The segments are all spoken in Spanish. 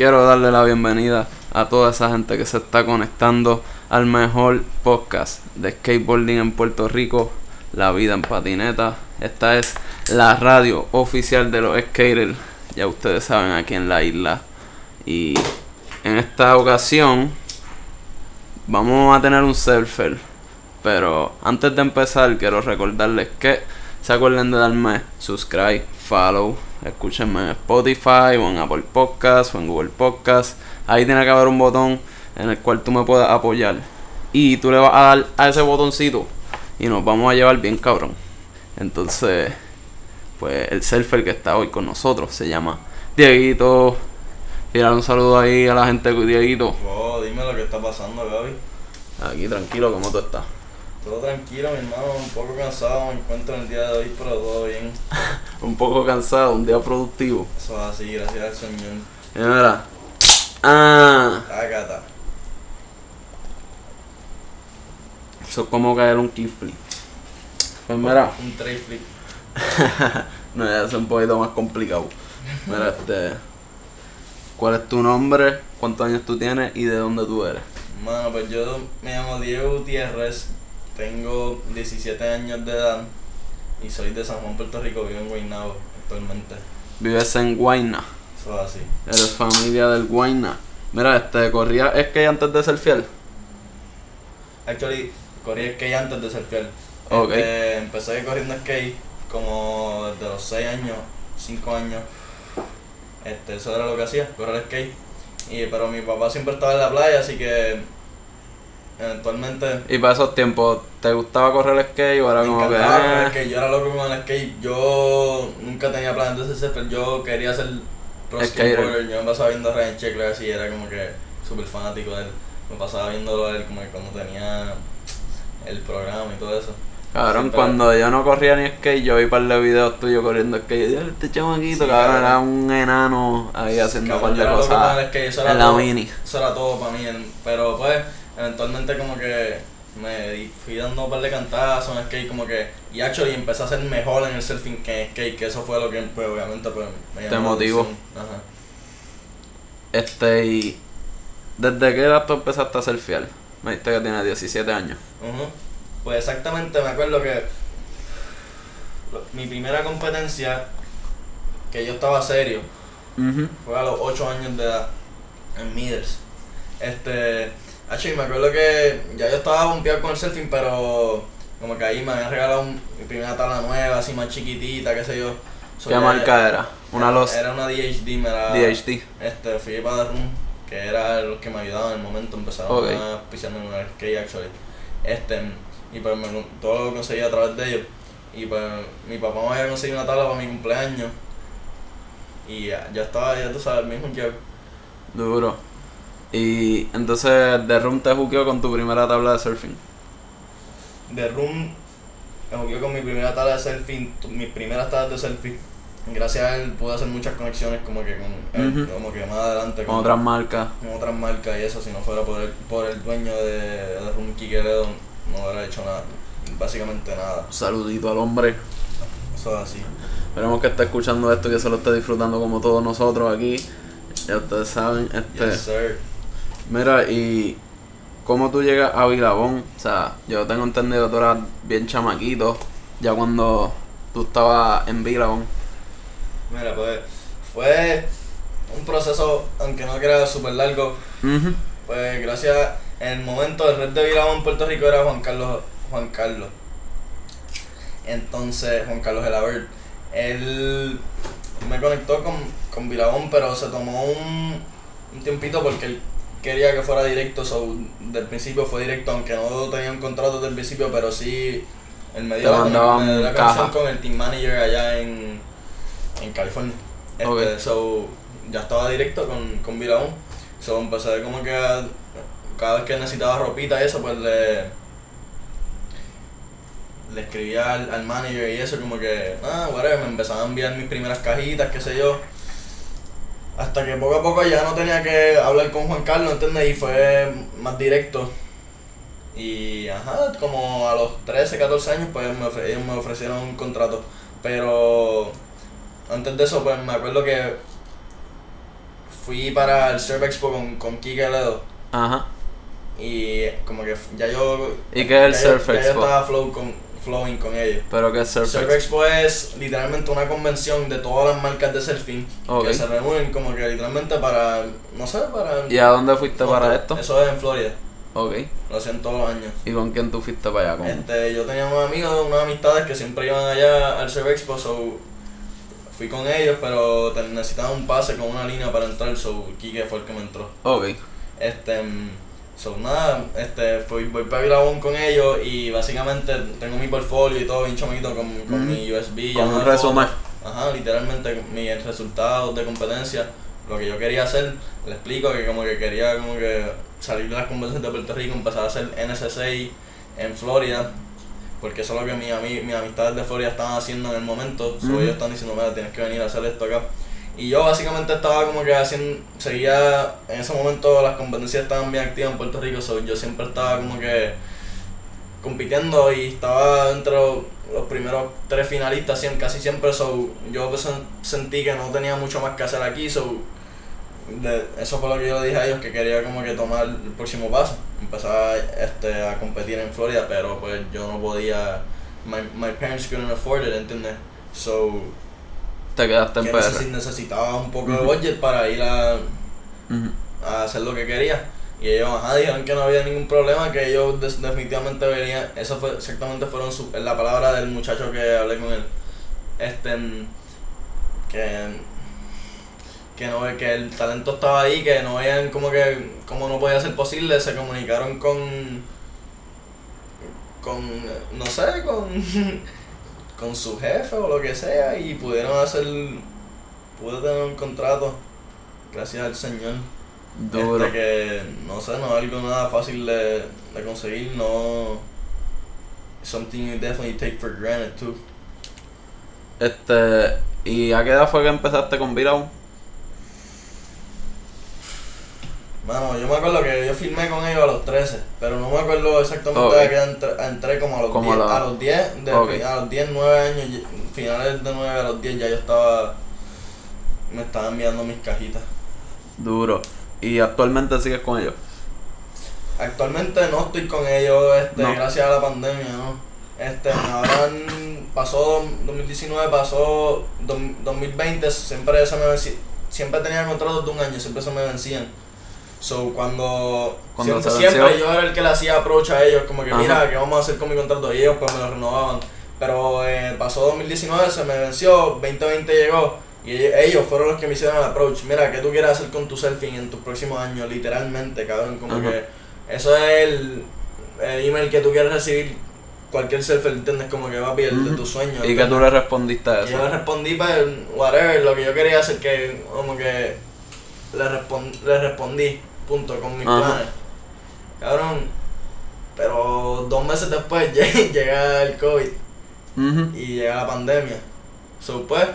quiero darle la bienvenida a toda esa gente que se está conectando al mejor podcast de skateboarding en Puerto Rico, La Vida en Patineta. Esta es la radio oficial de los skaters, ya ustedes saben, aquí en la isla. Y en esta ocasión vamos a tener un surfer. Pero antes de empezar, quiero recordarles que se acuerden de darme subscribe, follow, escúchenme en Spotify o en Apple Podcasts o en Google Podcasts. Ahí tiene que haber un botón en el cual tú me puedas apoyar. Y tú le vas a dar a ese botoncito y nos vamos a llevar bien cabrón. Entonces, pues el surfer que está hoy con nosotros se llama Dieguito. Tirar un saludo ahí a la gente, Dieguito. Oh, dime lo que está pasando, Gaby. Aquí tranquilo, ¿cómo tú estás? Todo tranquilo, mi hermano, un poco cansado me encuentro en el día de hoy, pero todo bien. un poco cansado, un día productivo. Eso es así, gracias al Señor. Mira. Ah. Tácata. Eso es como caer un kickflip. Pues mira. Un tray flip. no, ya es un poquito más complicado. Mira, este. ¿Cuál es tu nombre? ¿Cuántos años tú tienes? ¿Y de dónde tú eres? Mano, pues yo me llamo Diego Gutiérrez, tengo 17 años de edad y soy de San Juan, Puerto Rico, vivo en Guaynabo actualmente. Vives en Guayna. Eso es así. Eres familia del Guayna. Mira, este, corría es que antes de ser fiel. Actually, corrí skate antes de ser fiel. Ok. Este, empecé corriendo skate como desde los 6 años, 5 años. Este, eso era lo que hacía, correr skate. Y, pero mi papá siempre estaba en la playa, así que eventualmente Y para esos tiempos, ¿te gustaba correr skate o era me como que.? encantaba correr skate. Yo era loco con el skate. Yo nunca tenía planes de ser surfer. Yo quería ser pro skateboarder. Yo me pasaba viendo a Ryan Sheckler así, era como que súper fanático de él. Me pasaba viéndolo a él como que cuando tenía el programa y todo eso. Cabrón, Siempre- cuando yo no corría ni skate, yo vi un par de videos tuyos corriendo skate. Yo, este chamaquito, Sí, cabrón, cabrón. era un enano ahí haciendo un par Cabrón, de cosas en la todo- mini. Eso era todo para mí, pero pues eventualmente como que me fui dando un par de cantazos en skate como que y actually empecé a ser mejor en el surfing que en skate, que eso fue lo que pues obviamente pues me Te motivó. Ajá. Este, y. ¿Desde qué edad tú empezaste a ser fiel? Me dijiste que tienes 17 años. Ujú. Pues exactamente me acuerdo que lo- mi primera competencia que yo estaba serio fue a los 8 años de edad en Middles. Este, actually, me acuerdo que ya yo estaba bombeado con el surfing, pero como que ahí me habían regalado un- mi primera tabla nueva, así más chiquitita, qué sé yo. So, ¿Qué marca era? Una Los Era una DHD, me la... DHT. Este, fui para The Room, que era los que me ayudaban en el momento, empezaron Ok. a pisarme en el skate actually. Este, y pues me, todo lo conseguí a través de ellos. Y pues mi papá me había conseguido una tabla para mi cumpleaños. Y ya, ya estaba, ya tú sabes, el mismo que Duro. Y entonces The Room te juqueó con tu primera tabla de surfing. The Room me jugué con mi primera tabla de surfing, mis primeras tablas de surfing. Gracias a él pude hacer muchas conexiones como que con él, como que más adelante Con otras marcas. con otras marcas y eso, si no fuera por el, por el dueño de, de Room Kikeredo, no hubiera hecho nada, básicamente nada. Saludito al hombre. Eso es así. Esperemos que esté escuchando esto y que se lo esté disfrutando como todos nosotros aquí. Ya ustedes saben, este. Yes. Mira, y cómo tú llegas a Vilabón, o sea, yo tengo entendido que tú eras bien chamaquito, ya cuando tú estabas en Vilabón. Mira, pues fue un proceso, aunque no era súper largo, pues gracias, en el momento el red de Villamón en Puerto Rico era Juan Carlos, Juan Carlos. Entonces, Juan Carlos Elabert, él me conectó con, con Vilabón, pero se tomó un, un tiempito porque él quería que fuera directo, so, del principio fue directo, aunque no tenía un contrato desde el principio, pero sí, él me dio la, mandaban me dio la caja. conexión con el team manager allá en, en California. Este, so, ya estaba directo con, con Vilabón. So, empecé como que a- cada vez que necesitaba ropita y eso, pues le, le escribía al, al manager y eso, como que, ah, whatever, me empezaban a enviar mis primeras cajitas, qué sé yo. Hasta que poco a poco ya no tenía que hablar con Juan Carlos, ¿entiendes? Y fue más directo. Y ajá, como a los 13, 14 años, pues me ofre- ellos me ofrecieron un contrato. Pero antes de eso, pues me acuerdo que fui para el Surf Expo con, con Kike Ledo. Ajá. Y como que ya yo. ¿Y qué es el Surf yo, ya yo Expo? estaba flow con, flowing con ellos. Pero que es Surf Surf Expo. Es literalmente una convención de todas las marcas de surfing que se reúnen como que literalmente para, no sé, para... ¿Y a dónde fuiste no, para esto? Eso es en Florida, Ok. lo hacen todos los años. ¿Y con quién tú fuiste para allá? ¿Con... Este, yo tenía unos amigos, unas amistades que siempre iban allá al Surf Expo, so fui con ellos, pero necesitaba un pase con una línea para entrar, so Kike fue el que me entró. Ok. Este, mm, so nada, este, fui, voy para Vilabón con ellos y básicamente tengo mi portfolio y todo bien chamaquito con, con Mm. mi USB. Con un resumen. Ajá, literalmente mis resultados de competencia, lo que yo quería hacer, le explico que como que quería como que salir de las competencias de Puerto Rico, empezar a hacer NSCI en Florida, porque eso es lo que mis, mis amistades de Florida estaban haciendo en el momento, so ellos están diciendo, mira, tienes que venir a hacer esto acá. Y yo básicamente estaba como que haciendo, seguía, en ese momento las competencias estaban bien activas en Puerto Rico, so yo siempre estaba como que compitiendo y estaba entre los, primeros tres finalistas casi siempre, so yo pues, sen- sentí que no tenía mucho más que hacer aquí, so de- eso fue lo que yo le dije a ellos que quería como que tomar el próximo paso, empezar este, a competir en Florida, pero pues yo no podía, my, my parents couldn't afford it, ¿entiendes? So Te quedaste en que PR. necesitaba un poco de budget para ir a, hacer lo que quería. Y ellos, ajá, dijeron que no había ningún problema, que ellos definitivamente venían, eso fue exactamente fueron su, la palabra del muchacho que hablé con él. Este, que, que no que el talento estaba ahí, que no veían como que, como no podía ser posible, se comunicaron con, con, no sé, con, con su jefe o lo que sea y pudieron hacer, pude tener un contrato, gracias al Señor. Duro. Este que no sé, no es algo nada fácil de, de conseguir, no. Something you definitely take for granted too. Este. ¿Y a qué edad fue que empezaste con Virao? Mano, yo me acuerdo que yo filmé con ellos a los 13, pero no me acuerdo exactamente de qué entré, entré como a los Como 10. la- A los 10, de, Ok. a los 10, 9 años, finales de 9 a los 10 ya yo estaba. Me estaba enviando mis cajitas. Duro. ¿Y actualmente sigues con ellos? Actualmente no estoy con ellos, este, No. gracias a la pandemia, ¿no? Este, ahora pasó 2019, pasó dom- 2020, siempre se me venci- siempre tenía contratos de un año, siempre se me vencían. So, cuando, Cuando siempre, siempre yo era el que le hacía approach a ellos, como que Ajá. mira, ¿qué vamos a hacer con mi contrato? Y ellos pues me lo renovaban. Pero eh, pasó 2019, se me venció, 2020 llegó y ellos, fueron los que me hicieron el approach. Mira, ¿qué tú quieres hacer con tu surfing en tus próximos años? Literalmente, cabrón, como Ajá. que eso es el, el email que tú quieres recibir cualquier surfer, ¿entiendes? Como que va a el de tus sueños. ¿Y que tú le respondiste a Y yo le eso? respondí para whatever, lo que yo quería hacer, que como que le, respon- le respondí, punto, con mis Ajá. planes. Cabrón, pero dos meses después lle- llega el COVID y llega la pandemia. So, pues,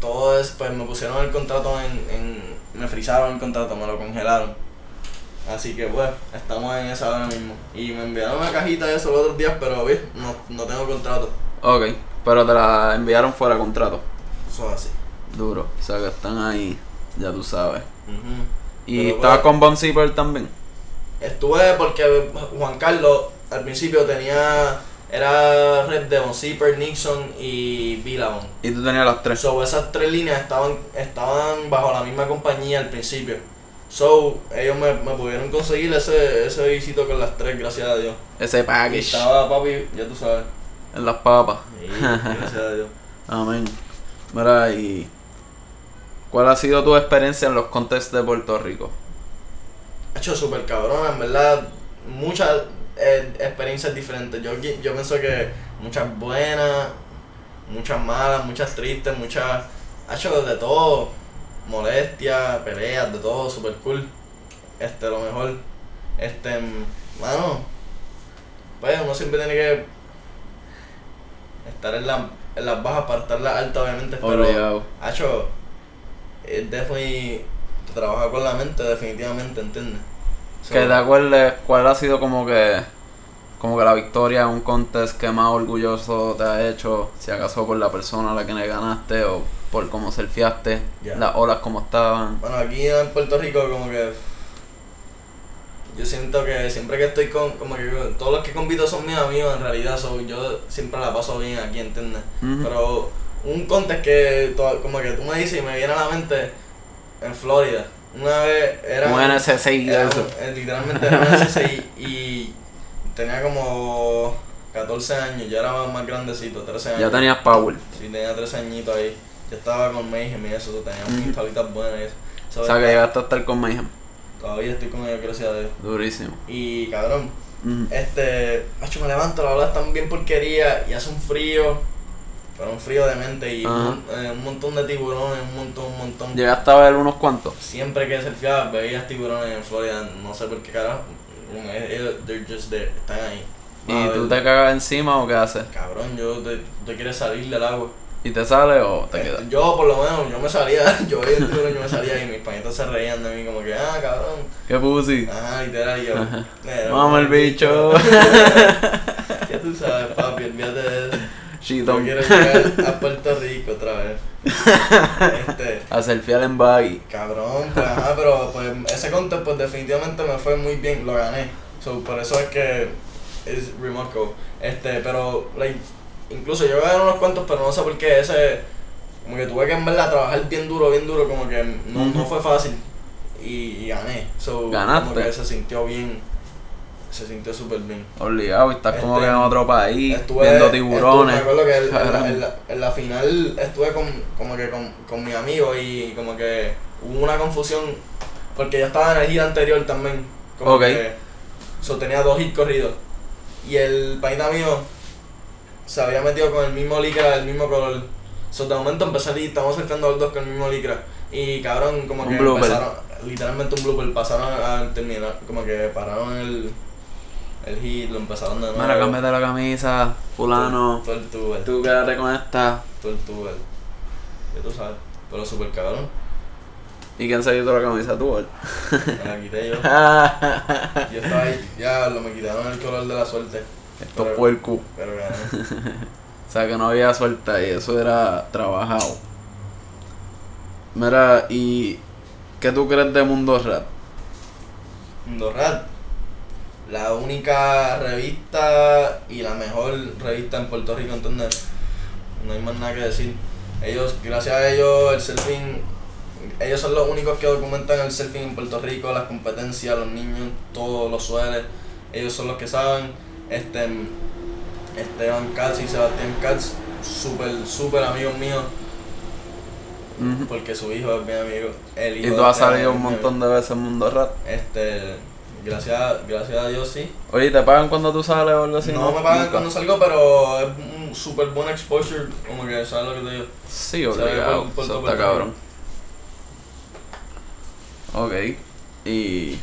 todo es, pues me pusieron el contrato en, en me frizaron el contrato, me lo congelaron. Así que pues, estamos en esa ahora mismo. Y me enviaron una cajita de eso los otros días, pero ¿ves? No, no tengo contrato. Ok. Pero te la enviaron fuera de contrato. Eso es así. Duro. O sea que están ahí, ya tú sabes. Ujú. ¿Y Pero, estabas pues, con Bon Zipper también? Estuve porque Juan Carlos al principio tenía. Era red de Von Zipper, Nixon y Billabong. Y tú tenías las tres. So, esas tres líneas estaban, estaban bajo la misma compañía al principio. So, ellos me, me pudieron conseguir ese, ese visito con las tres, gracias a Dios. Ese Y package. estaba papi, ya tú sabes. En las papas. Y, gracias a Dios. Amén. Mira, y. ¿Cuál ha sido tu experiencia en los contests de Puerto Rico? Ha hecho súper cabrón, en verdad. Muchas eh, experiencias diferentes. Yo, yo pienso que muchas buenas, muchas malas, muchas tristes, muchas. Ha hecho de todo. Molestias, peleas, de todo, súper cool. Este, lo mejor. Este, mano. Pues uno siempre tiene que estar en, la, en las bajas para estar en las altas, obviamente. Pero, Obligado. Hacho, es definitely. Trabaja con la mente, definitivamente, ¿entiendes? So, Que te acuerdes cuál ha sido como que. Como que la victoria en un contest que más orgulloso te ha hecho, si acaso por la persona a la que le ganaste o por cómo surfeaste, las olas como estaban. Bueno, aquí en Puerto Rico como que yo siento que siempre que estoy con, como que todos los que compito son mis amigos en realidad, so, yo siempre la paso bien aquí, ¿entiendes? Pero un contest que como que tú me dices y me viene a la mente en Florida. Una vez era... Un NSC era eso. eh, literalmente era un NSC y, tenía como 14 años, ya era más, grandecito, 13 años. Ya tenías power. Sí, tenía 13 añitos ahí. Yo estaba con Mayhem y eso, so, tenía mis tablitas buenas y eso. So, O sea que llegaste a estar con Mayhem. Todavía estoy con ellos, gracias a Dios. Durísimo. Y cabrón, este, me levanto, la ola está bien porquería y hace un frío, pero un frío de mente y un, eh, un montón de tiburones, un montón, un montón. Llegaste a ver unos cuantos. Siempre que surfeaba veías tiburones en Florida, no sé por qué carajo. Ellos, they're just there, están ahí. ¿Y tú te cagas encima o qué haces? Cabrón, yo te, te quieres salir del agua. ¿Y te sale o te Este, quedas? Yo, por lo menos, yo me salía, yo veía el tiburón, yo me salía y mis pañitos se reían de mí, como que, ah, cabrón. ¿Qué pussy? Ajá, literal, y yo. "Mira, Vamos el bicho. Ya tú sabes, papi, olvídate de eso. Yo Chitón. quiero llegar a Puerto Rico otra vez. Este, A selfiear en baggy. cabrón, pues ajá, pero pues ese contest pues definitivamente me fue muy bien, lo gané. So, por eso es que es remarkable. Este, pero like, incluso yo gané unos cuantos, pero no sé por qué ese como que tuve que en verdad trabajar bien duro, bien duro, como que no, no fue fácil. Y, y gané. So, Ganaste. como que se sintió bien. Se sintió súper bien. Obligado, y estás como Este, que en otro país, Estuve, viendo estuve- tiburones. me acuerdo que el- en, la, Caramba. en la- en la final estuve con, como que con, con mi amigo y como que hubo una confusión porque yo estaba en el hit anterior también. Como Ok. que so, tenía dos hits corridos. Y el paita mío se había metido con el mismo licra, el mismo color. So, de momento empecé a estamos surfeando los dos con el mismo licra. Y cabrón, como Un que blooper. empezaron, literalmente un blooper, pasaron a terminar, como que pararon el, el hit, lo empezaron de nuevo. Mira, cámbiate la camisa, fulano. Tubo, Tú quédate con esta. tubo. Ya tú sabes, pero súper cabrón. ¿Y quién se quitó la camisa? Tú, él. Me la quité yo. Yo estaba ahí, ya lo me quitaron el color de la suerte. Esto Pero- cu. Pero gané. O sea que no había suerte y eso era trabajado. Mira, ¿y qué tú crees de Mundo Rap? Mundo Rat, la única revista y la mejor revista en Puerto Rico, ¿entendés? No hay más nada que decir. Ellos, gracias a ellos, el surfing, ellos son los únicos que documentan el surfing en Puerto Rico, las competencias, los niños, todos los sueles. Ellos son los que saben. Este, Esteban Katz y Sebastián Katz, súper, súper amigos míos, porque su hijo es mi amigo. El hijo Y tú has salido un montón de veces en Mundo Rap. Este, gracias, gracias a Dios sí. Oye, ¿te pagan cuando tú sales o algo así? no me pagan Nunca. cuando salgo, pero es un super buen exposure, como que sabes lo que te digo. Sí, obligado. por- por Eso todo está cabrón. Ok. Y.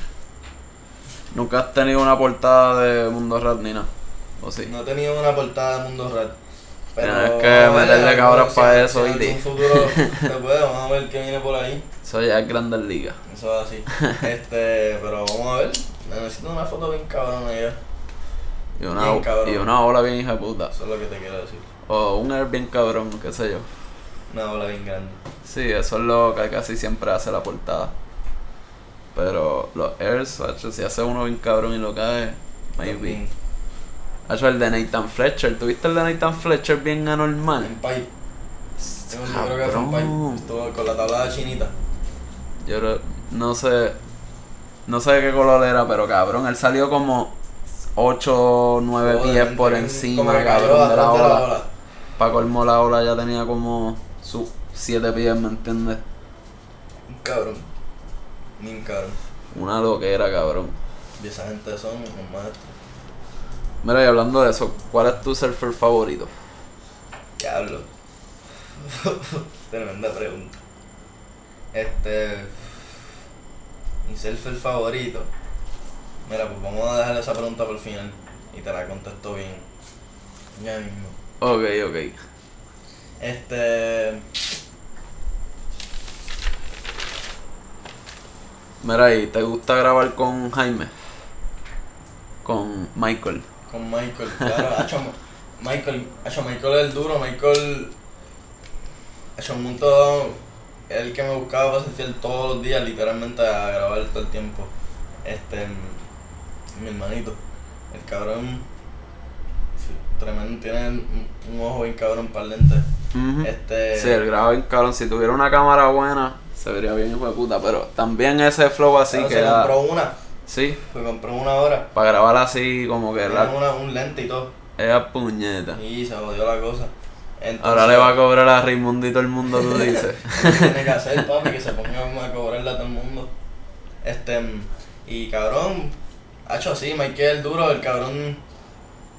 ¿Nunca has tenido una portada de Mundo Rap ni nada? ¿O sí? No he tenido una portada de Mundo Rat. Pero Tienes que vamos a ver, meterle cabras si- pa' si eso, en se puede, vamos a ver qué viene por ahí. Eso ya es Grandes Ligas. Eso es así. este, pero vamos a ver. Necesito una foto bien cabrona ya. Y una, Bien cabrón. y una ola bien hija de puta. Eso es lo que te quiero decir. O un air bien cabrón, qué sé yo. Una ola bien grande. Sí, eso es lo que casi siempre hace la portada. Pero los airs, si hace uno bien cabrón y lo cae, maybe. También. Hacho, el de Nathan Fletcher, ¿tuviste el de Nathan Fletcher bien Un anormal? pipe. Yo creo que fue un Cabrón. pipe. Estuvo con la tabla chinita. Yo creo- no sé, no sé de qué color era, pero cabrón, él salió como 8 o 9 pies por encima, cabrón, de la ola. ola. Pa' colmo la ola ya tenía como sus 7 pies, ¿me entiendes? Un cabrón. Ni un cabrón. Una loquera, cabrón. Y esa gente son los maestros. Mira, y hablando de eso, ¿cuál es tu surfer favorito? Diablo. Tremenda pregunta. Este. Mi surfer favorito. Mira, pues vamos a dejar esa pregunta por el final. Y te la contesto bien. Ya mismo. Ok, ok. Este. Mira, ¿y te gusta grabar con Jaime? Con Michael. Con Michael, claro, hacho, Michael, hacho, Michael es el duro, Michael hecho un montón, el que me buscaba para todos los días, literalmente a grabar todo el tiempo. Este, mi hermanito, el cabrón, tremendo, tiene un, ojo bien cabrón para lentes. Ujú. Este, Sí, el graba bien cabrón. Si tuviera una cámara buena, se vería bien hijo de puta. Pero también ese flow así claro, que se da. compró una, Sí, se compró una ahora, para grabar así como que la. una, un lente y todo, Esa puñeta. y se jodió la cosa. Entonces, Ahora le va a cobrar a Raimundo y todo el mundo, tú dices. ¿Qué tiene que hacer, papi? Que se ponga a cobrarle a todo el mundo. Este, y cabrón, ha hecho así, Michael duro, el cabrón,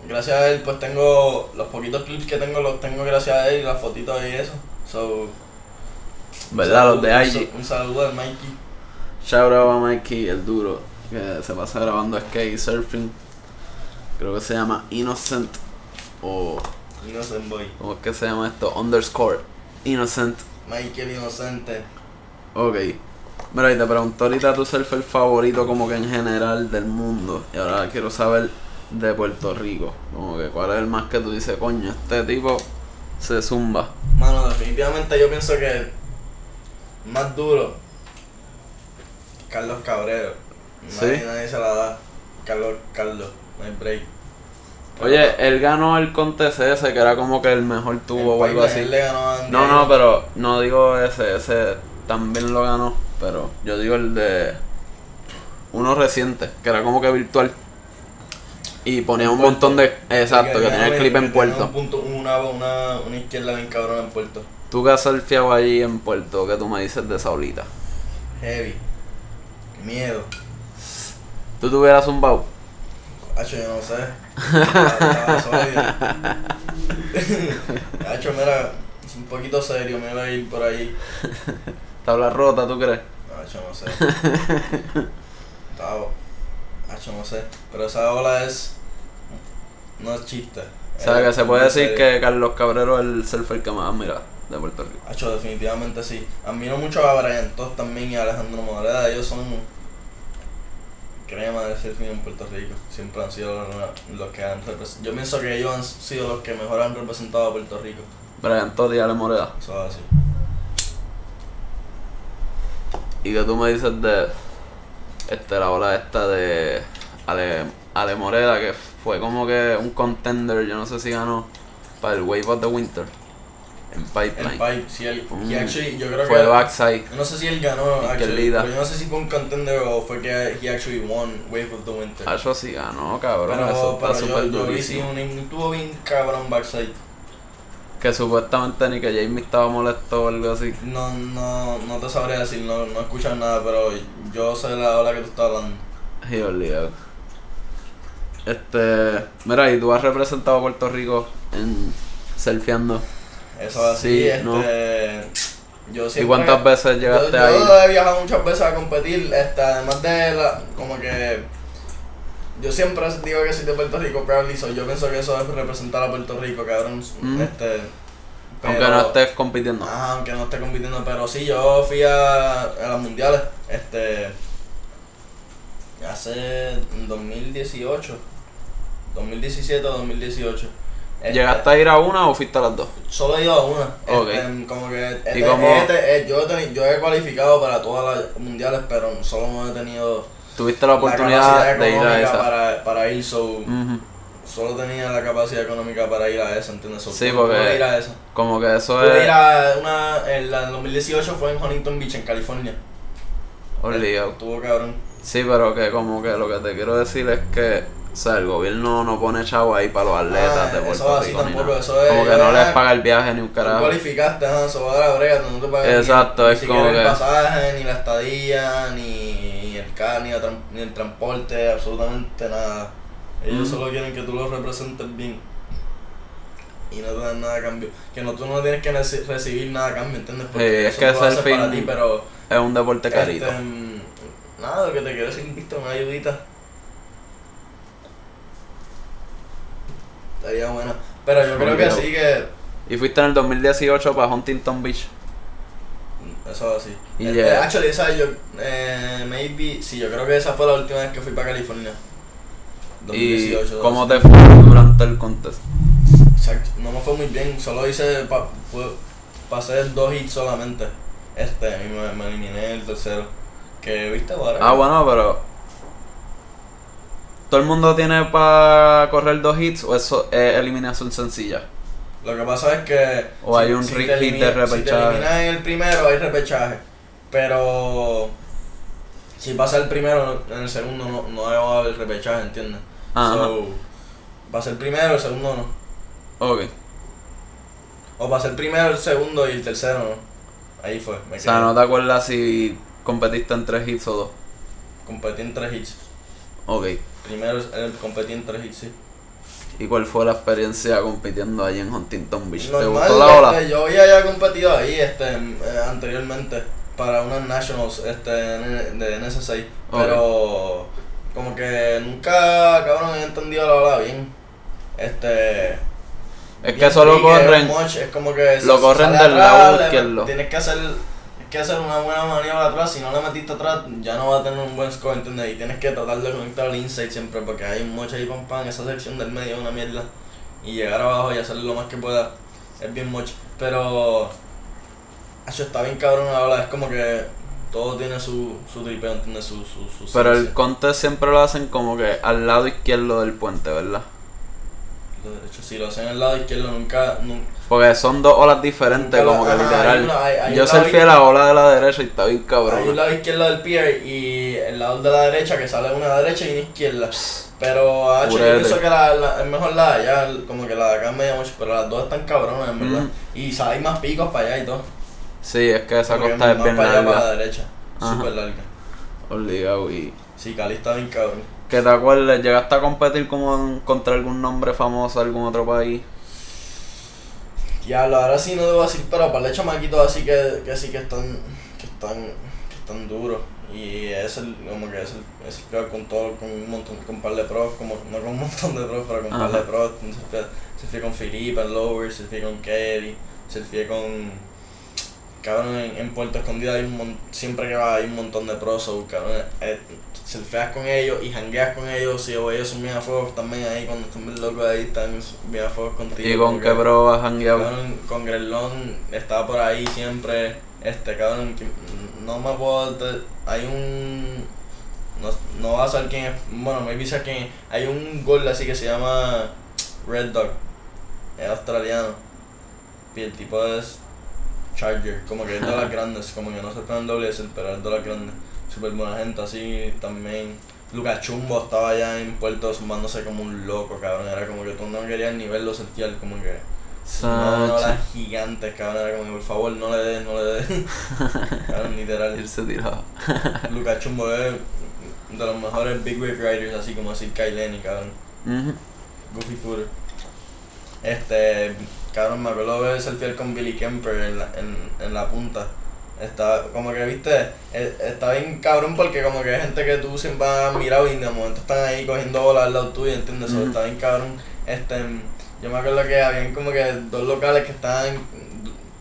gracias a él, pues tengo los poquitos clips que tengo, los tengo gracias a él, y las fotitos y eso. So, ¿Verdad? Los de IG. Un saludo al Mikey. Shout out a Mikey, el duro, que se pasa grabando skate surfing. Creo que se llama Innocent o Innocent Boy. ¿cómo es que se llama esto? Underscore Innocent. Michael Inocente. Ok. Mira, y te pregunto ahorita tu surfer favorito como que en general del mundo. Y ahora quiero saber de Puerto Rico. Como que cuál es el más que tú dices, coño, este tipo se zumba. Mano, definitivamente yo pienso que más duro, Carlos Cabrero. Nadie, ¿Sí? nadie se la da. Carlos, Carlos, no hay break. Oye, él ganó el contest ese que era como que el mejor tubo o algo así. él le ganó a No, no, pero no digo ese, ese también lo ganó, pero yo digo el de uno reciente, que era como que virtual. Y ponía un montón de... Exacto, que tenía el clip en Puerto. Un punto, una, una, una izquierda bien cabrona en Puerto. Tú que has surfeado allí en Puerto, ¿qué tú me dices de esa olita? Heavy. Miedo. ¿Tú tuvieras un bau? Hacho, yo no sé. Hacho, mira, es un poquito serio, me iba a ir por ahí. ¿Tabla rota, tú crees? Hacho, no sé. Estaba. Hacho, no sé. Pero esa ola es. No es chiste. O sea, que se puede decir serio. que Carlos Cabrero es el surfer que más mira de Puerto Rico. Hacho, definitivamente sí. Admiro mucho a Brian Todd también y a Alejandro Moreda. Ellos son crema del surfing en Puerto Rico. Siempre han sido los, los que han representado. Yo pienso que ellos han sido los que mejor han representado a Puerto Rico. Brian Todd y Ale Moreda. Eso es así. ¿Y que tú me dices de este, la ola esta de Ale, Ale Moreda, que fue como que un contender, yo no sé si ganó, para el Wave of the Winter en El Pipeline. pipe, sí, él, Mm. actually, yo creo fue que. de backside. yo no sé si él ganó, actually, pero yo no sé si fue un contender o fue que he actually won Wave of the Winter. Ah, Eso sí ganó, cabrón. pero eso pero está yo, súper yo vi sí durísimo. un, tuvo bien cabrón backside. Que supuestamente ni que Jamie estaba molesto o algo así. No, no, no te sabría decir, no, no escuchas nada, pero yo sé la ola que tú estás hablando. Y olvidado. Este. Mira, y tú has representado a Puerto Rico en surfeando. Eso es así, Sí, este. ¿no? Yo ¿Y siempre, cuántas veces llegaste yo, ahí? Yo he viajado muchas veces a competir, este, además de la, como que yo siempre digo que soy de Puerto Rico, proudly, so yo pienso que eso es representar a Puerto Rico, cabrón, Mm. este, Aunque no estés compitiendo. Ajá, aunque no esté compitiendo, pero sí, yo fui a, a las mundiales, este, hace 2018, 2017 o 2018. Este, ¿Llegaste a ir a una o fuiste a las dos? Solo he ido a una. Ok. Este, como que este- ¿Y este- eh, yo, he teni- yo he cualificado para todas las mundiales, pero solo no he tenido Tuviste la oportunidad de ir a esa. para, para ir, so, solo tenía la capacidad económica para ir a esa, ¿entiendes? So, Sí, porque- pude ir a esa. Como que eso Pude es. ir a una, en la en 2018 fue en Huntington Beach, en California. Olvidado. Estuvo cabrón. Sí, pero que como que lo que te quiero decir es que, o sea, el gobierno no pone chavo ahí para los atletas Ah, de Puerto Rico. ni tampoco, eso es- como que no eh, les paga el viaje ni un Tú carajo. cualificaste, ajá, eso va a la brega, no te pagan ni- Exacto, ni, es siquiera como el que- pasaje, ni la estadía, ni el carro, ni, ni el transporte, absolutamente nada. Ellos Mm. solo quieren que tú los representes bien. Y no te dan nada a cambio. Que no, tú no tienes que recibir nada a cambio, ¿entiendes? Porque Sí, es que tú ese haces fin- ti, pero... Es un deporte carito. Este, mm, nada, lo que te quiero decir, una ayudita. Estaría buena. Pero yo creo que sí que... Y fuiste en el 2018 para Huntington Beach. Eso así. Y Eh, ya- eh, actually, esa yo, eh, maybe, sí, yo creo que esa fue la última vez que fui para California. 2018. ¿Y cómo te 2018. fue durante el contest? Exacto, no me fue muy bien, solo hice, pa, pu- pasé dos hits solamente. Este, y me, me eliminé el tercero. Que, viste, ahora. Ah, bueno, pero. ¿Todo el mundo tiene para correr dos hits o eso es eliminación sencilla? Lo que pasa es que. O hay un hit de repechaje. Si te eliminas en el primero, hay repechaje. Pero. Si pasa el primero, en el segundo no, no va a haber repechaje, ¿entiendes? Ajá. So, pasa el primero, el segundo no. Ok. O pasa el primero, el segundo y el tercero no. Ahí fue. Me O sea, quedé. ¿no te acuerdas si competiste en tres hits o dos? Competí en tres hits. Ok. Primero el competí en tres hits, sí. ¿Y cuál fue la experiencia compitiendo allí en Huntington Beach? ¿Te Normal, gustó la ola? este, yo había ya competido ahí este, eh, anteriormente para unas nationals este, de de NSA, pero como que nunca cabrón he entendido la ola bien. Este Es que solo tricky, es corren. much, es como que lo corren del lado izquierdo. Tienes que hacer que hacer una buena maniobra atrás, si no la metiste atrás ya no va a tener un buen score, ¿entiendes? Y tienes que tratar de conectar al inside siempre porque hay mucho ahí pam pam, esa sección del medio es una mierda. Y llegar abajo y hacer lo más que pueda es bien mucho. Pero Acho, está bien cabrón ola, es como que todo tiene su, su tripeo, ¿entiendes? Su, su, su Pero el contest siempre lo hacen como que al lado izquierdo del puente, ¿verdad? Lo derecho, si lo hacen al lado izquierdo nunca, nunca Porque son dos olas diferentes, como la- que ajá, literal. hay una- hay- hay Yo un soy lado fiel a la ola de la derecha y está bien Hay un cabrón. lado izquierdo del pier y el lado de la derecha que sale una derecha y una izquierda. Pero ah, yo pienso que la, la- es mejor la de allá, como que la de acá me llama mucho, pero las dos están cabronas en verdad. Mm. Y hay más picos para allá y todo. Sí, es que esa costa es bien para allá para la derecha. Súper larga. Obligado. Y Sí, Cali está bien cabrón. que te acuerdas, llegaste a competir como contra algún nombre famoso de algún otro país. Diablo, ahora sí no debo decir, pero para de chamaquitos así que, que sí que están, que están, que están duros. Y es el, como que es el, es el peor con todo, con un montón, con un par de pros, como, no con un montón de pros, pero con un par de pros. Se fue, se fue con Filipe, el Lower, se fue con Kelly, se fue con, cabrón, en, en Puerto Escondido hay un mon- siempre que va hay un montón de pros, so, cabrón, eh, selfieas con ellos y jangueas con ellos, y ellos son bien a fuego también ahí, cuando están bien locos ahí, están bien a fuego contigo. ¿Y con qué bro has hangueado? Cabrón, con Grelón estaba por ahí siempre. Este cabrón, que no me puedo. hay un. No, no vas a saber quién es. Bueno, maybe sé quién es. Hay un gol así que se llama Red Dog. Es australiano. Y el tipo es Charger. Como que es de las grandes. Como que no se pone en WSL, pero es de las grandes. Super buena gente así también. Lucas Chumbo estaba allá en Puerto sumándose como un loco, cabrón. Era como que tú no querías ni verlo surfear, como que. No, no, las gigantes, cabrón. Era como que por favor no le des, no le des. cabrón, literal. Irse tirado. Lucas Chumbo es de los mejores Big Wave Riders, así como así Kyle Lenny, cabrón. Ujú. Goofy Footer. Este, cabrón, me acuerdo de selfie con Billy Kemper en la, en, en la punta. Está, como que, viste, eh, está bien cabrón porque como que hay gente que tú siempre has mirado y de momento están ahí cogiendo bolas al lado tuyo, ¿entiendes? So, Ujú. está bien cabrón. Este, yo me acuerdo que habían como que dos locales que estaban,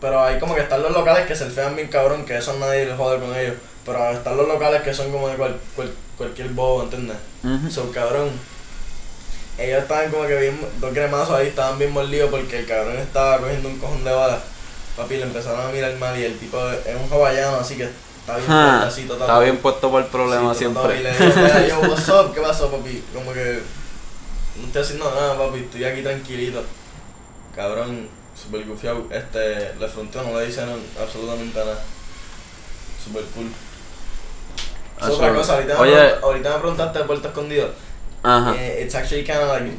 pero hay como que están los locales que selfiean bien cabrón, que eso nadie le jode con ellos. Pero están los locales que son como de cual, cual- cualquier bobo, ¿entiendes? Ujú. So, cabrón. Ellos estaban como que bien, dos cremazos ahí estaban bien mordidos porque el cabrón estaba cogiendo un cojón de balas. Papi, le empezaron a mirar mal y el tipo es un hawaiano, así que está bien Ja, fuerte, así total. Está bien puesto por el problema Sí, siempre. Y le digo, "Mira, yo, what's up? ¿Qué pasó, papi? Como que no estoy haciendo nada, papi, estoy aquí tranquilito. Cabrón, super gufiado. Este, le fronteó, no le dicen absolutamente nada. Super cool. Es Eso- otra cosa, ahorita, Oye. me, pregun- ahorita me preguntaste de Puerto Escondido. Ajá. Eh, it's actually kind of like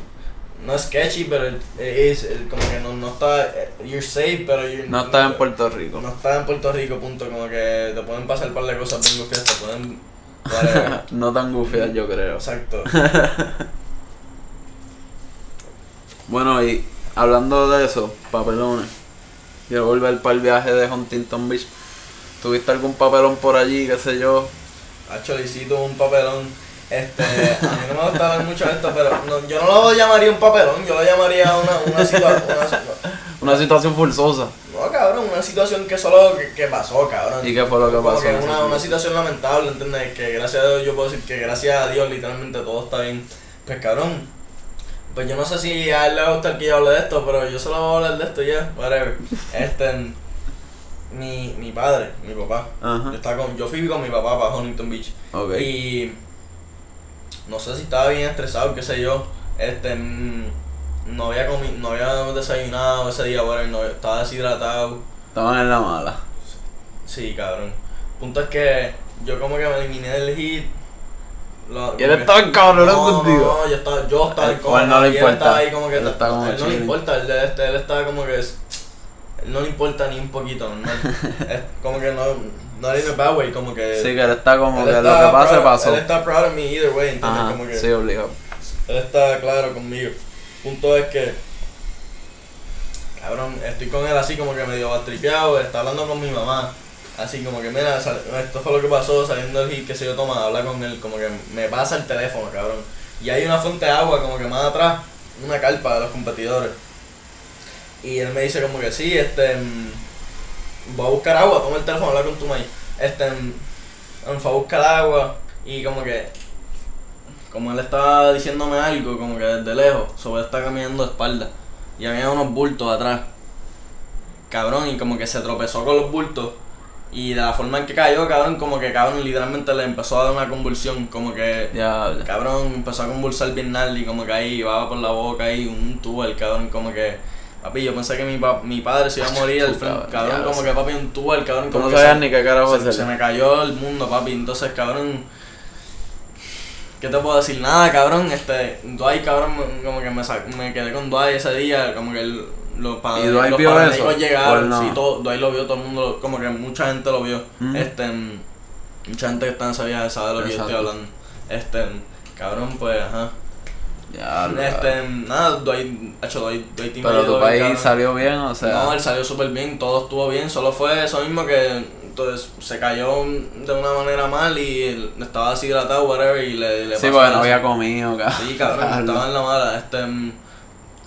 no sketchy, pero it, it is eh, como que no, no está eh, you're safe, pero you're, No estás en Puerto Rico. no estás en Puerto Rico, punto, como que te pueden pasar un par de cosas bien gufiadas, te pueden whatever. no tan gufias, yo creo. Exacto. Bueno, y hablando de eso, papelones. Quiero volver para el viaje de Huntington Beach. ¿Tuviste algún papelón por allí, qué sé yo? Sí tuve un papelón. Este, a mí no me gusta ver mucho esto, pero no, yo no lo llamaría un papelón, yo lo llamaría una, una situación. Una situación forzosa. No, cabrón, una situación que solo que, que pasó, cabrón. ¿Y qué fue lo que Como pasó? que una, una situación lamentable, ¿entiendes? Que gracias a Dios yo puedo decir que gracias a Dios literalmente todo está bien. Pues cabrón, pues yo no sé si a él le va a gustar que yo hable de esto, pero yo solo voy a hablar de esto ya, whatever. Este, mi, mi padre, mi papá. Yo, estaba con, yo fui con mi papá para Huntington Beach. Ok. Y no sé si estaba bien estresado, qué sé yo. Este, mm, no había comi no había desayunado ese día, bueno, no, estaba deshidratado. Estaban en la mala. Sí, cabrón. Punto es que yo como que me eliminé del hit. Lo- ¿Y él como estaba encabronado no, contigo? No, yo estaba, yo estaba Él- incómodo, o él no le y él importa. estaba ahí como que Él está como a él no le importa, él, este, él estaba como que él no le importa ni un poquito, normal. es como que no, no in a bad way, como que Sí, que él está como él que lo que pase, proud- pasó. Él está proud of me either way, ¿entiendes? Ajá, como que sí, obligado. él está claro conmigo. Punto es que, cabrón, estoy con él así como que medio bastripeado, está hablando con mi mamá. Así como que, mira, sal- esto fue lo que pasó saliendo del hit, que se yo toma, habla con él, como que me pasa el teléfono, cabrón. Y hay una fuente de agua como que más atrás, una carpa de los competidores. Y él me dice como que sí, este, voy a buscar agua, toma el teléfono, habla con tu maíz. Este, mm, fue a buscar agua y como que como él estaba diciéndome algo, como que desde lejos, sobre está caminando de espalda. Y había unos bultos atrás. Cabrón, y como que se tropezó con los bultos. Y de la forma en que cayó, cabrón, como que cabrón literalmente le empezó a dar una convulsión. Como que Diablo. cabrón empezó a convulsar bien y como que ahí iba por la boca ahí un tubo el cabrón como que papi yo pensé que mi, pa- mi padre se iba a morir al frente cabrón como que papi un tubo el cabrón como no sabías se- ni qué carajo se, hacer. se me cayó el mundo, papi. Entonces, cabrón. ¿Qué te puedo decir? Nada, cabrón. Este, Dwight, cabrón, como que me, me quedé con Dwight ese día. Como que el, los, pa- ¿Y Dwight los vio eso? llegaron. ¿O no? Sí, todo, Dwight lo vio, todo el mundo, como que mucha gente lo vio. Ujú. Este, mm, mucha gente que está en esa viaje sabe de lo que yo estoy hablando. Este, cabrón, pues, ajá. Diablo. Este, nada, Dwight, hecho, Dwight, Dwight Pero tu país salió bien, o sea. No, él salió súper bien, todo estuvo bien, solo fue eso mismo que entonces se cayó de una manera mal y él estaba deshidratado, whatever, y le, le sí, porque no había comido, cabrón. Sí, cabrón, estaba en la mala, este,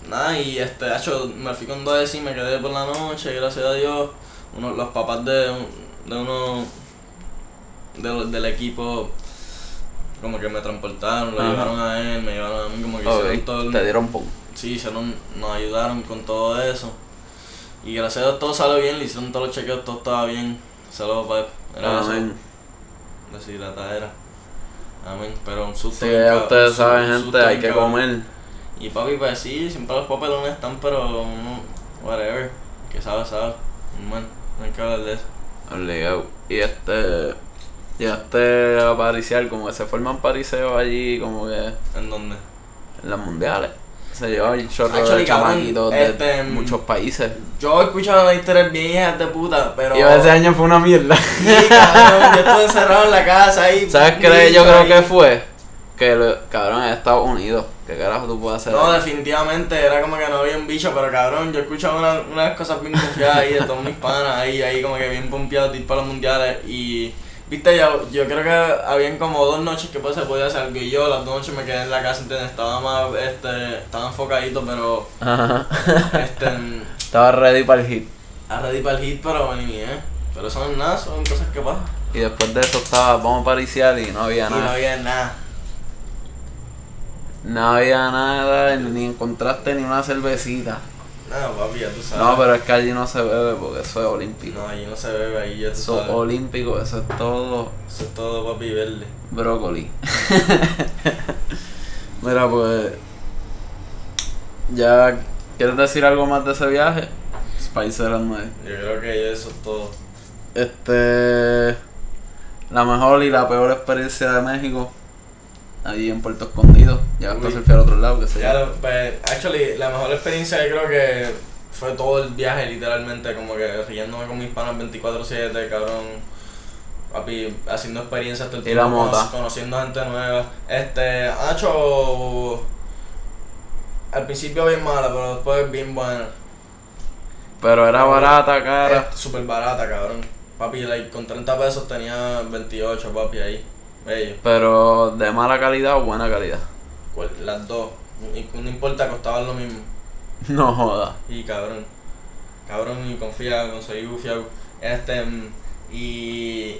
nada, y este, hecho, me fui con dos y me quedé por la noche, gracias a Dios, uno, los papás de, de uno, de del equipo, como que me transportaron, lo Ajá. llevaron a él, me llevaron a mí, como que hicieron todo el- Te dieron pum. Sí, hicieron, nos ayudaron con todo eso. Y gracias a Dios todo salió bien, le hicieron todos los chequeos, todo estaba bien. Solo pues, era Amén. eso, deshidratadera. Amén, pero un susto. Sí, ya ustedes saben, gente, hay que comer. Y papi, pues sí, siempre los papelones están, pero uno, whatever, que sabe, sabe. Man, no hay que hablar de eso. Obligado. Y este. Llegaste a pariciar, como que se forman pariseos allí, como que ¿En dónde? en las mundiales. Se lleva el chorro Actually, de chamaquitos de este, muchos países. Yo he escuchado las historias bien hijas de puta, pero... Y ese año fue una mierda. Sí, cabrón, yo estuve encerrado en la casa ahí. ¿Sabes qué yo creo ahí. que fue? Que, lo- cabrón, en Estados Unidos. ¿Qué carajo tú puedes hacer? No, ahí? definitivamente era como que no había un bicho, pero cabrón, yo he escuchado una- unas cosas bien confiadas ahí de todos mis panas ahí, ahí como que bien pompeados de ir para los mundiales y viste yo, yo creo que habían como dos noches que pues se podía hacer algo y yo las dos noches me quedé en la casa, ¿entiendes? Estaba más, este, estaba enfocadito, pero Ajá. este, Estaba ready para el hit. a ready para el hit, pero me eliminé. Pero es nada, son cosas que pasan. Y después de eso estaba, vamos a pariciar y no había Y no nada. había nada. No había nada, ni encontraste ni una cervecita. Nada, papi, ya tú sabes. No, pero es que allí no se bebe porque eso es olímpico. No, allí no se bebe, ahí ya tú Eso es sabes. olímpico, eso es todo Eso es todo papi verde. brócoli. Mira, pues. ¿Ya quieres decir algo más de ese viaje? Cerrando ahí. Yo creo que eso es todo. Este. La mejor y la peor experiencia de México. Allí en Puerto Escondido. Ya hasta Uy. surfear a otro lado, que se Ya, lo- pues, actually, la mejor experiencia yo creo que fue todo el viaje, literalmente, como que riéndome con mis panas 24-7, cabrón. Papi, haciendo experiencias todo el Y la tiempo, cono- conociendo gente nueva. Este, ha hecho. Al principio bien mala, pero después bien buena. Pero era barata, cara. Es súper barata, cabrón. Papi, like, con 30 pesos tenía 28, papi, ahí. Bello. Pero de mala calidad o buena calidad. Las dos. No importa, costaban lo mismo. No joda. Y cabrón. Cabrón y confía, conseguí bufiado. Este, mm, y.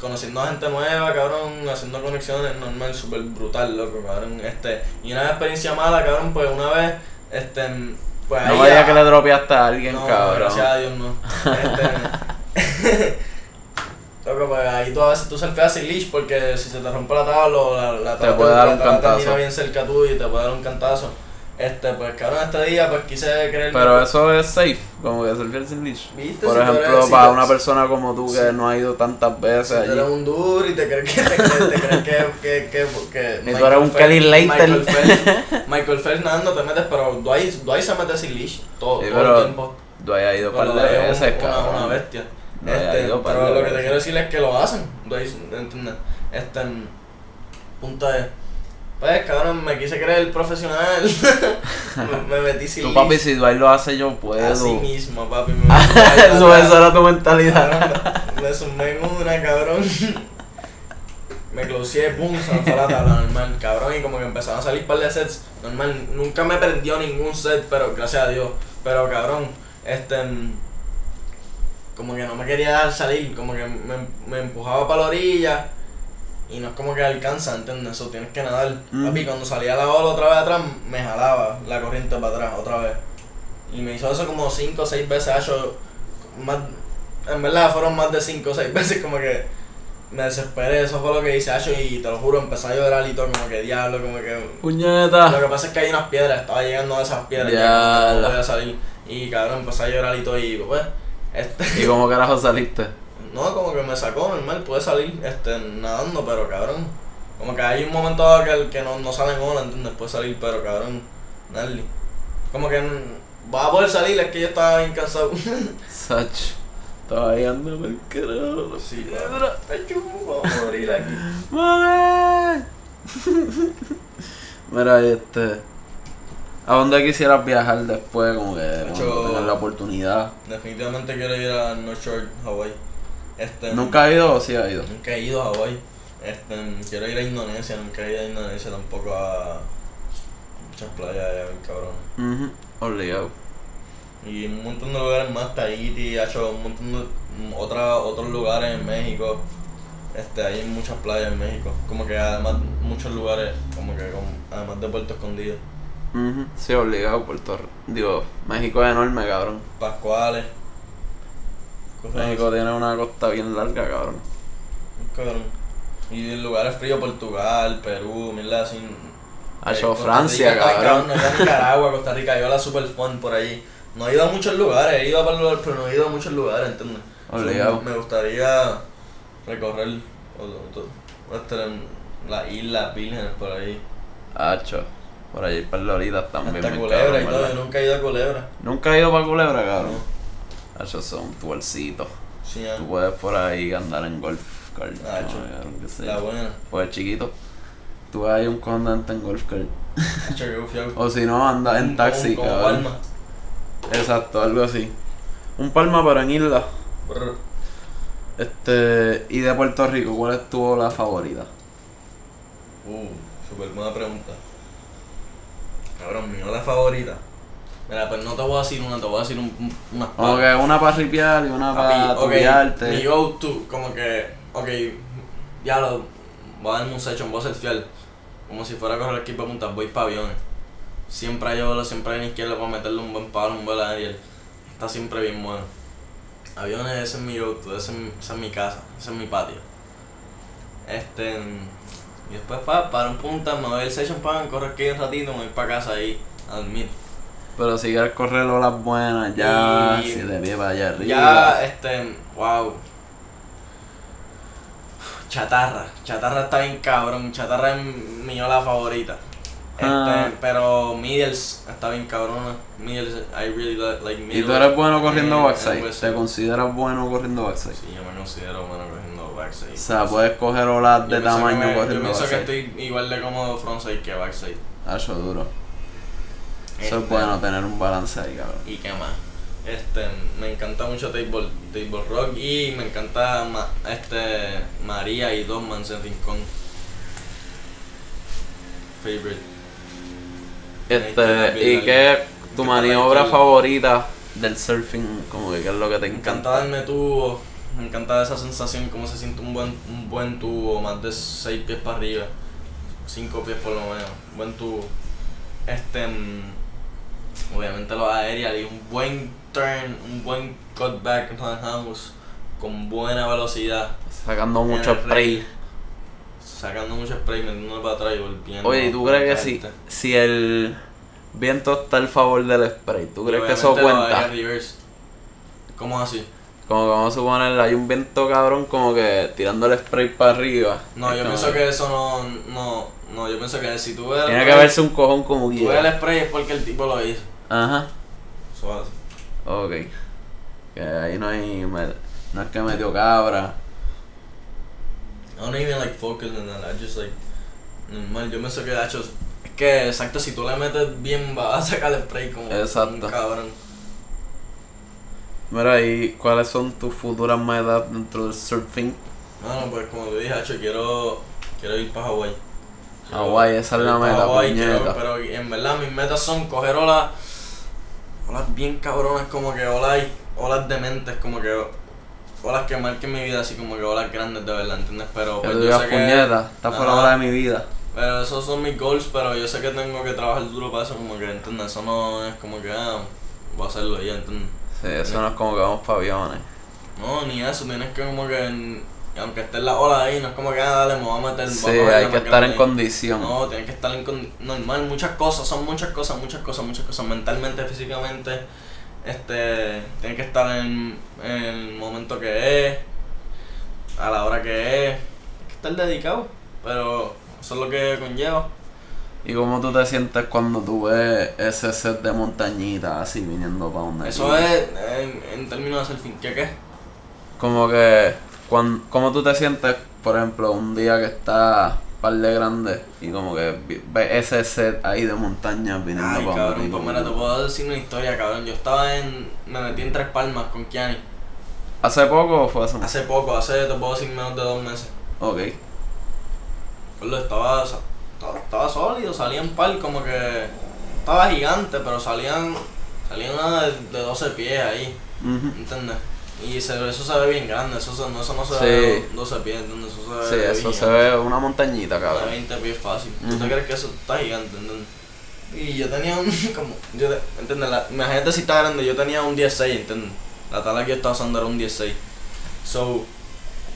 conociendo a gente nueva, cabrón, haciendo conexiones normal, súper brutal, loco, cabrón. Este, y una experiencia mala, cabrón, pues una vez, este, mm, Pues No ahí vaya ya- que le dropeaste a alguien, no, cabrón. gracias a Dios no. Este, Loco, pues ahí tú a veces tú surfeas sin leash porque si se te rompe la tabla o la, la Te tabla, puede dar un cantazo. bien cerca tuyo y te puede dar un cantazo. Este, pues cabrón, este día pues quise creer Pero eso es safe, como que surfear sin leash. ¿Viste? Por Si ejemplo, eres- si para te- una persona como tú que no ha ido tantas veces Si tú eres allí. un duro y te crees que te crees, te crees que, que, que, que Y tú eres un Kelly Slater. Michael Phelps, Michael Phelps nadando te metes, pero Dwight, Dwight se mete sin leash todo, Sí, todo pero el tiempo. Tú hayas ido un par de Dwight es veces, un- una, una bestia. Este, pero lo que te quiero decir es que lo hacen. ¿entiendes? Este, punto de... Pues cabrón, me quise creer el profesional. me, me metí sin leash. papi, si Dwight lo hace, yo puedo. Así mismo, papi. Me eso, eso era tu mentalidad. Me sumé en una, cabrón. Me closeé, pum, se me fue la tabla normal, cabrón, y como que empezaron a salir un par de sets, normal, nunca me prendió ningún set, pero gracias a Dios, pero cabrón, este, como que no me quería dejar salir, como que me, me empujaba para la orilla, y no es como que alcanza, ¿entiendes? Eso tienes que nadar, Mm. papi, cuando salía la ola otra vez atrás, me jalaba la corriente para atrás, otra vez, y me hizo eso como 5 o 6 veces, hecho más, en verdad fueron más de 5 o 6 veces como que me desesperé, eso fue lo que hice Acho y te lo juro, empecé a llorar y todo como que diablo, como que... Lo Puñeta. que pasa es que hay unas piedras, estaba llegando a esas piedras, ya no podía salir y cabrón, empecé a llorar y todo y pues, este... ¿Y cómo carajo saliste? No, como que me sacó normal, pude salir este, nadando, pero cabrón. Como que hay un momento dado que, que no, no salen olas, ¿entiendes? Puede salir, pero cabrón, nadie. Como que va a poder salir, es que yo estaba bien cansado. Sach. Todavía ando por el carajo. sí, Piedra. Voy a morir aquí. ¡Mami! Mira, este. ¿A dónde quisieras viajar después? Como que tengas la oportunidad. Definitivamente quiero ir a North Shore, Hawaii. Este, ¿Nunca has ido o sí has ido? Nunca he ido a Hawaii. Este, quiero ir a Indonesia, nunca he ido a Indonesia tampoco a muchas playas allá, cabrón. Mhm. Obligado. Y un montón de lugares más, Tahiti, ha hecho un montón de otra, otros lugares en México. Este, hay muchas playas en México. Como que además muchos lugares, como que con- además de Puerto Escondido. Mhm. Sí, obligado, Puerto Rico. Digo, México es enorme, cabrón. Pascuales. Cosas México tiene una costa bien larga, cabrón. así, cabrón. Y en lugares fríos, Portugal, Perú, mierda así. Ha Eh, hecho Costa Francia, Rica, ay, cabrón. Nicaragua, Costa Rica, yo la super fun por allí. No he ido a muchos lugares, he ido a lugares, pero no he ido a muchos lugares, ¿entiendes? Obligado. So, me gustaría recorrer o- o- este, las islas vírgenes por ahí. Hacho. Por allí para Loritas también. Hasta bien Culebra y todo, nunca he ido a Culebra. Nunca he ido para Culebra, cabrón. Hacho, son tuercitos. Sí, Tú puedes por ahí andar en golf cart. Ah, no, sé la buena. Pues chiquito. Tú vas ahí un condante en golf cart. O si no, andas en taxi, cabrón. Palma. Exacto, algo así. Un palma pero en isla. Brr. Este. Y de Puerto Rico, ¿cuál es tu ola favorita? Uh, super buena pregunta. Cabrón, mi ola favorita. Mira, pues no te voy a decir una, te voy a decir un, un- unas que una para ripiar y una para ok, tubiarte. mi go to, como que, ok, ya lo, voy a darme un session, voy a ser fiel. Como si fuera a correr el equipo de puntas, voy para aviones. Siempre hay oro, siempre hay una izquierda para meterle un buen palo, un buen aerial. Está siempre bien bueno. Aviones, ese es mi go to, ese esa es mi casa, ese es mi patio. Este, y después pa, para un punta, me voy al session para correr aquí un ratito, me voy para casa ahí a dormir. Pero si quieres correr olas buenas, ya. Y- Si te pie para allá arriba. Ya, este, wow. Chatarra, chatarra está bien cabrón, chatarra es mi ola favorita. Este, Ah. pero Middles está bien cabrona. Middles, I really li- like Y Middles. tú eres bueno corriendo backside. pues, ¿Te consideras bueno corriendo backside? Sí, yo me considero bueno corriendo backside. O sea, puedes coger olas de que tamaño me- Yo pienso que backside. estoy igual de cómodo frontside que backside. Eso duro. Eso es Este, bueno tener un balance ahí, cabrón. ¿Y qué más? Este, me encanta mucho table, table rock y me encanta ma- este María y Mans en Rincón. Favorite. Este, ¿y qué tu Que maniobra favorita del surfing? Como que qué es lo que te Me encanta. encanta darme tubo, me encanta esa sensación, cómo se siente un buen, un buen tubo, más de 6 pies para arriba, 5 pies por lo menos, buen tubo. Este, mm, obviamente los aéreos y un buen turn, un buen cutback manejamos con buena velocidad. Sacando en mucho spray. Sacando mucho spray, metiéndolo para atrás y volviendo. Oye, ¿y tú crees que si, si el viento está al favor del spray, tú crees que eso cuenta? ¿Cómo así? Como que vamos a suponer, hay un viento cabrón como que tirando el spray para arriba. No, yo pienso que eso no, no, no, yo pienso que si tú ves el Tiene que verse un cojón como tú ves quiera. el spray es porque el tipo lo hizo. Ajá. Así. Ok. Que ahí no hay. No es que metió cabra. I don't even like focus on that, I just like normal, yo pienso que hecho es que exacto si tú le metes bien vas a sacar el spray como Exacto. un cabrón. Mira, ¿y cuáles son tus futuras metas dentro del surfing? Bueno, pues como te dije, hacho, quiero quiero ir para Hawaii. Quiero- Hawái, esa es la meta, Hawái, quiero- pero en verdad mis metas son coger olas olas bien cabronas como que olas olas dementes como que olas que marquen mi vida así como que olas grandes de verdad, ¿entiendes? Pero Que pues yo sé que puñeta, está fuera hora de mi vida. Pero esos son mis goals, pero yo sé que tengo que trabajar duro para eso, como que, ¿entiendes? Eso no es como que, ah, voy a hacerlo ya, ¿entiendes? Sí, eso no es como que vamos para aviones. No, ni eso, tienes que como que, en- aunque esté la ola ahí, no es como que, ah, dale, me voy a meter, a Sí, coger hay que estar en condición. No, tienes que estar en con- normal, muchas cosas, son muchas cosas, muchas cosas, muchas cosas, mentalmente, físicamente, este, tienes que estar en, en el momento que es, a la hora que es, tienes que estar dedicado, pero eso es lo que conlleva. ¿Y cómo tú te sientes cuando tú ves ese set de montañitas así viniendo para donde Eso es en, en términos de surfing. ¿Qué qué? Como que, cuan- ¿cómo tú te sientes, por ejemplo, un día que está par de grande y como que ves ese set ahí de montañas viniendo Ay, para cabrón, donde pues mira, te puedo decir una historia, cabrón. Yo estaba en. Me metí en Tres Palmas con Kiani. ¿Hace poco o fue hace Hace poco, hace, te puedo decir, menos de dos meses. Ok. Pues estaba, estaba, estaba sólido, salían par, como que. Estaba gigante, pero salían. Salían una de, de 12 pies ahí, Ujú. ¿entiendes? Y se, eso se ve bien grande, eso, se- no, eso no se Sí. ve 12 pies, ¿entiendes? Eso se Sí, ve eso bien se ve una montañita, cabrón. 20 pies fácil. ¿Tú Ujú. te crees que eso está gigante? ¿entiendes? Y yo tenía un. como. Yo, ¿Entiendes? La, imagínate si está grande. Yo tenía un 16, ¿entiendes? La tabla que yo estaba usando era un 16. So.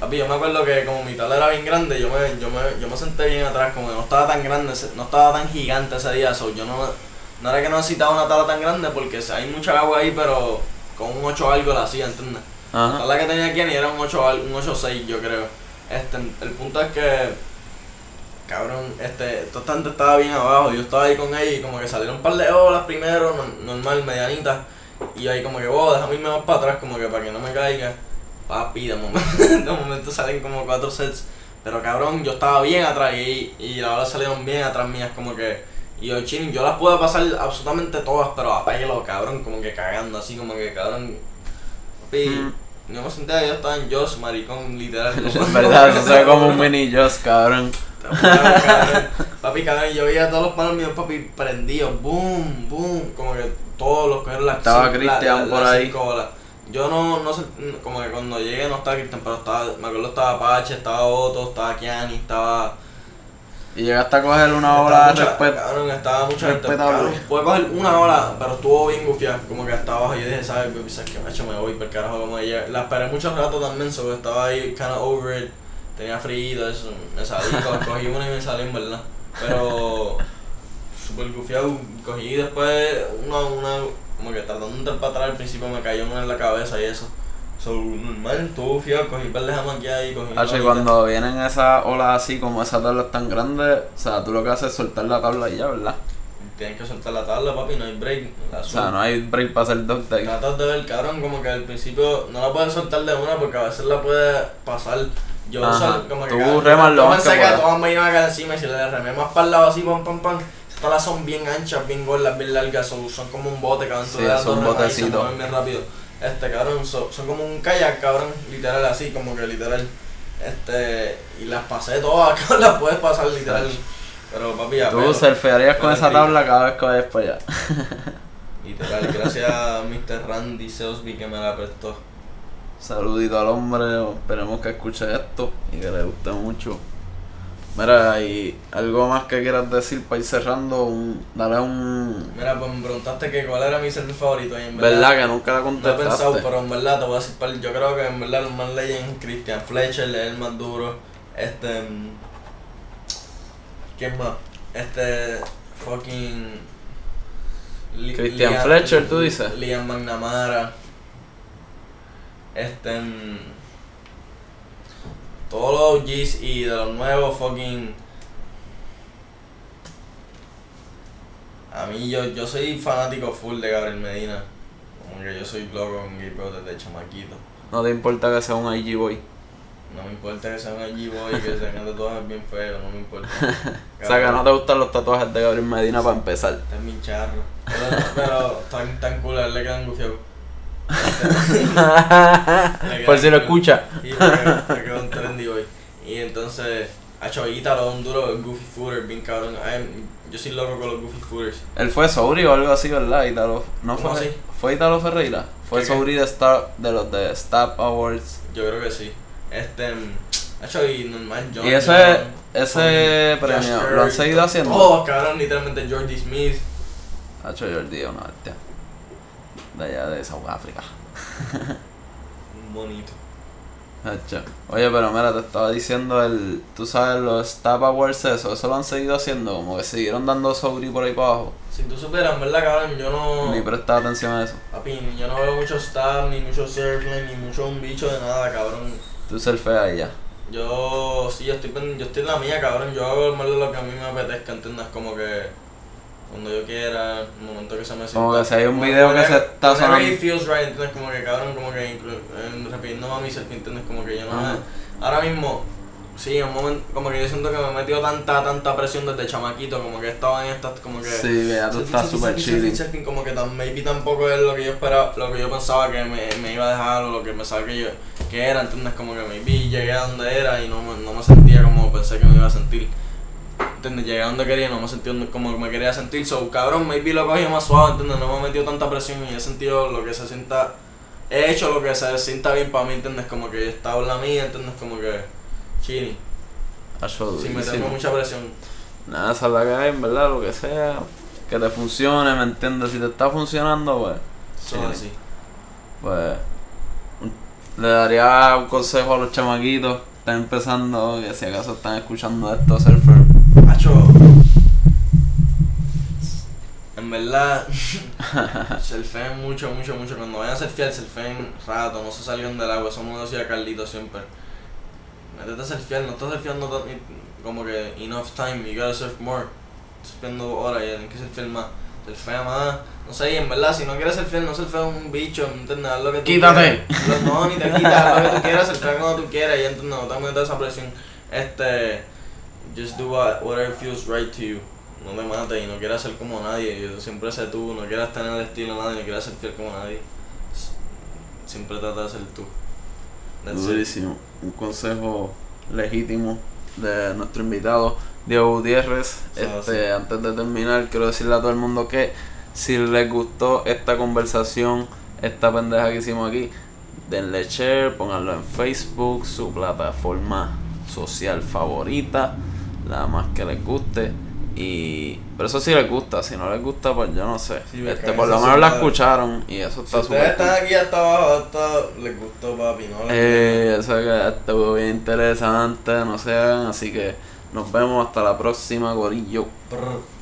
Papi, yo me acuerdo que como mi tabla era bien grande, yo me, yo me, yo me senté bien atrás, como que no estaba tan grande, no estaba tan gigante ese día, so yo no, no era que no necesitaba una tabla tan grande porque hay mucha agua ahí, pero con un 8 algo la hacía, ¿entiendes? La tabla que tenía aquí era un 8 al- un 8-6 yo creo. Este, el punto es que cabrón, este, toda gente estaba bien abajo, yo estaba ahí con ella y como que salieron un par de olas primero, no- normal, medianita, y ahí como que, wow, déjame irme más para atrás como que para que no me caiga. Papi, de momento, de momento salen como cuatro sets, pero cabrón, yo estaba bien atrás y, y las salieron bien atrás mías como que, y yo chilling, yo las puedo pasar absolutamente todas, pero a pelo, cabrón, como que cagando, así como que cabrón, papi, Mm. yo me sentía que yo estaba en Joss, maricón, literal. como- En verdad, se ve como un mini Joss, cabrón. Cabrón, papi, cabrón, yo veía a todos los panos míos, papi, prendidos, boom, boom, como que todos los cogieron las Estaba Cristian por ahí. cinco olas. Yo no, no sé, como que cuando llegué no estaba Cristian, pero estaba, me acuerdo estaba Apache, estaba Otto, estaba Kiani, estaba... Y llegaste a coger una ola de respeto. Cabrón, estaba mucha gente, pude coger una hora, pero estuvo bien gufiada, como que hasta abajo, yo dije, ¿sabes? Baby, ¿sabes qué? Macho, me voy, por carajo, como ella, la esperé mucho rato también, so que estaba ahí, kinda over it, tenía frío, eso, me salí, co- cogí una y me salí en verdad, pero super gufiado, cogí después una, una, como que tratando de entrar para atrás al principio me cayó una en la cabeza y eso, so, normal, estuvo gufiado, cogí par de jamaqueadas y cogí Hacho, y cuando vienen esas olas así, como esas tablas tan grandes, o sea, tú lo que haces es soltar la tabla y ya, ¿verdad? Tienes que soltar la tabla, papi, no hay break, la O sea, no hay break para hacer dog day. Tratas de ver, cabrón, como que al principio no la puedes soltar de una porque a veces la puedes pasar. Yo Ajá. como que Tú remas lo más que que todas me iban a caer encima y si le remé más para el lado así, pam, pam, pam. Estas tablas son bien anchas, bien gordas, bien largas, son, son como un bote, cabrón. tú Sí, le son botecitos. bien rápido. Este, cabrón, son, son como un kayak, cabrón, literal así, como que literal. Este, y las pasé todas, cabrón, las puedes pasar literal. Pero papi, a Tú pelo. surfearías con esa tabla cada vez que vayas para allá. Literal, gracias a Mr. Randy Selsby que me la prestó. Saludito al hombre, esperemos que escuche esto y que le guste mucho. Mira, y algo más que quieras decir para ir cerrando, un, dale un... Mira, pues me preguntaste que cuál era mi server favorito y en ¿Verdad? verdad... que nunca la No he contestaste. pensado, pero en verdad te voy a decir, yo creo que en verdad los más legend, Christian Fletcher es el más duro, este... mm, ¿Quién más? Este... Fucking... Li- Christian Liam- Fletcher, ¿tú dices? Liam McNamara. Este... Todos los OGs y de los nuevos fucking... A mí yo, yo soy fanático full de Gabriel Medina. Como que yo soy loco con Gabriel desde chamaquito. No te importa que sea un IG boy. No me importa que sea un G-Boy y que tenga tatuajes bien feos, no me importa. O sea, que no te gustan los tatuajes de Gabriel Medina para empezar. Está en mi charro. Pero, pero tan, tan cool, a él le quedan gufiados. Por si lo escucha. Y me quedó, me quedó un trendy hoy. Y entonces, a Chavita lo un duro, el Goofy Footer, bien cabrón. Ay, yo soy loco con los Goofy Footers. Él fue Sobri o algo así, ¿verdad? Italo, ¿No ¿Cómo fue? así? ¿Fue Italo Ferreira? Fue. Sobri de, Star, de los de Stab Awards. Yo creo que sí. Este, Hacho y normal, John. y ese, John, ese premio, Josh ¿lo han seguido haciendo? Todos, cabrón, literalmente Jordi Smith. Ha hecho Jordi una bestia. De allá de South África. Bonito. Oye, pero mira, te estaba diciendo el. Tú sabes, los Stab Awards, eso, eso lo han seguido haciendo, como que siguieron dando Sobri por ahí para abajo. Si tú supieras, ¿verdad, cabrón? Yo no. Ni prestaba atención a eso. Papi, yo no veo mucho stab, ni mucho surfline, ni mucho un bicho de nada, cabrón. Tú surfeas y ya. Yo, sí, yo estoy, yo estoy en la mía, cabrón. Yo hago más de lo que a mí me apetezca, ¿entiendes? Como que cuando yo quiera, el momento que se me Como sienta- que si hay un como video que se está sonando. it feels right, ¿entiendes? Como que, cabrón, como que en- repitiendo a mi selfie, ¿entiendes? Como que yo no Ajá. Ahora mismo, sí, un momento, como que yo siento que me he metido tanta, tanta presión desde chamaquito, como que estaba en estas, como que... Sí, ya tú estás súper selfie, como que tan, maybe tampoco es lo que yo esperaba, lo que yo pensaba que me, me iba a dejar o lo que pensaba que yo que era, ¿entiendes? Como que maybe llegué a donde era y no no me sentía como pensé que me iba a sentir. ¿Entiendes? Llegué a donde quería no me sentí como me quería sentir. So, cabrón, maybe lo cogí más suave, ¿entiendes? No me he metido tanta presión y he sentido lo que se sienta. He hecho lo que se sienta bien para mí, ¿entiendes? Como que he estado en la mía, ¿entiendes? Como que Hacho, sin meterme mucha presión. Nada, esa es la que hay, en verdad, lo que sea. Que te funcione, ¿me entiendes? Si te está funcionando, pues. Son chilling. así. Pues. Le daría un consejo a los chamaquitos. Están empezando, que si acaso están escuchando esto, surfer. Hacho. En verdad, surfeen mucho, mucho, mucho. Cuando vayan a surfear, surfeen rato, no se salgan del agua. Eso me lo decía Carlito siempre. Métete a surfear, no estás surfeando como que enough time, you gotta surf more. Surfeando horas, ya tienes que surfear más. Surfea más. No sé, y en verdad, si no quieres surfear, no surfea un bicho, ¿me entiendes? Haz lo que tú Quítate. quieras. No, ni te quitas, haz lo que tú quieras, surfea cuando tú quieras, y entonces no te metas esa presión. Este. Just do what, whatever feels right to you. No te mates y no quieras ser como nadie. Yo siempre sé tú, no quieras tener el estilo de nadie, no quieras ser fiel como nadie. Siempre trata de ser tú. That's it. Un consejo legítimo de nuestro invitado Diego Gutiérrez. Sí, Este, sí. antes de terminar, quiero decirle a todo el mundo que si les gustó esta conversación, esta pendeja que hicimos aquí, denle share, pónganlo en Facebook, su plataforma social favorita, la más que les guste. Y pero eso sí les gusta, si no les gusta, pues yo no sé. Sí, este, por lo menos la escucharon y eso Si está ustedes súper están cool. aquí hasta abajo, hasta les gustó papi, ¿no? Les Eh, eso que estuvo bien interesante, no se hagan, así que nos vemos hasta la próxima, gorillo. Brr.